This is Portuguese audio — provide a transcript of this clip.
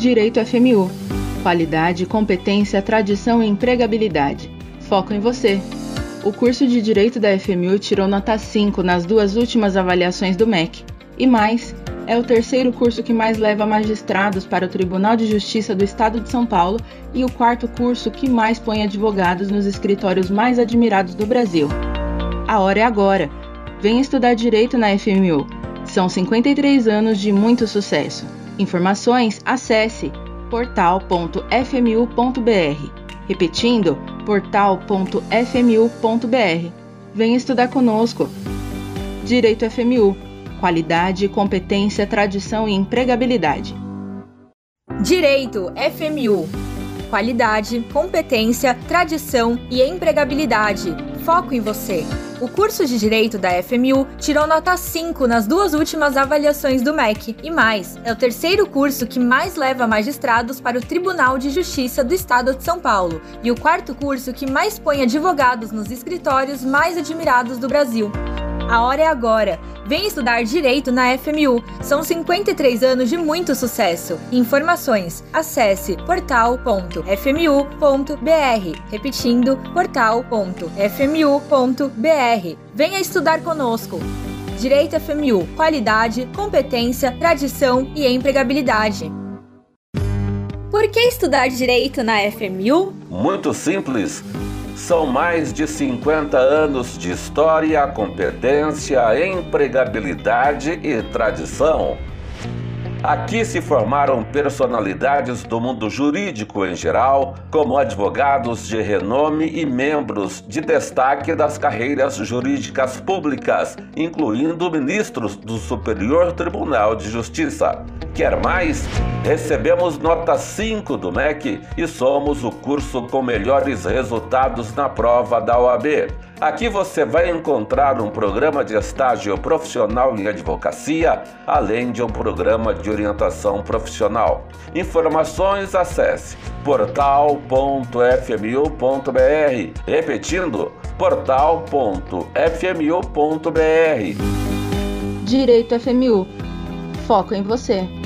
Direito FMU. Qualidade, competência, tradição e empregabilidade. Foco em você. O curso de Direito da FMU tirou nota 5 nas duas últimas avaliações do MEC. E mais, é o terceiro curso que mais leva magistrados para o Tribunal de Justiça do Estado de São Paulo e o quarto curso que mais põe advogados nos escritórios mais admirados do Brasil. A hora é agora. Venha estudar direito na FMU. São 53 anos de muito sucesso. Informações, acesse portal.fmu.br. Repetindo, portal.fmu.br. Venha estudar conosco. Direito FMU. Qualidade, competência, tradição e empregabilidade. Direito FMU. Qualidade, competência, tradição e empregabilidade. Foco em você. O curso de Direito da FMU tirou nota 5 nas duas últimas avaliações do MEC. E mais, é o terceiro curso que mais leva magistrados para o Tribunal de Justiça do Estado de São Paulo e o quarto curso que mais põe advogados nos escritórios mais admirados do Brasil. A hora é agora. Vem estudar direito na FMU. São 53 anos de muito sucesso. Informações: acesse portal.fmu.br. Repetindo, portal.fmu.br. Venha estudar conosco. Direito FMU: qualidade, competência, tradição e empregabilidade. Por que estudar direito na FMU? Muito simples. São mais de 50 anos de história, competência, empregabilidade e tradição. Aqui se formaram personalidades do mundo jurídico em geral, como advogados de renome e membros de destaque das carreiras jurídicas públicas, incluindo ministros do Superior Tribunal de Justiça. Quer mais? Recebemos nota 5 do MEC e somos o curso com melhores resultados na prova da OAB. Aqui você vai encontrar um programa de estágio profissional em advocacia, além de um programa de orientação profissional. Informações acesse portal.fmu.br. Repetindo, portal.fmu.br. Direito FMU. Foco em você.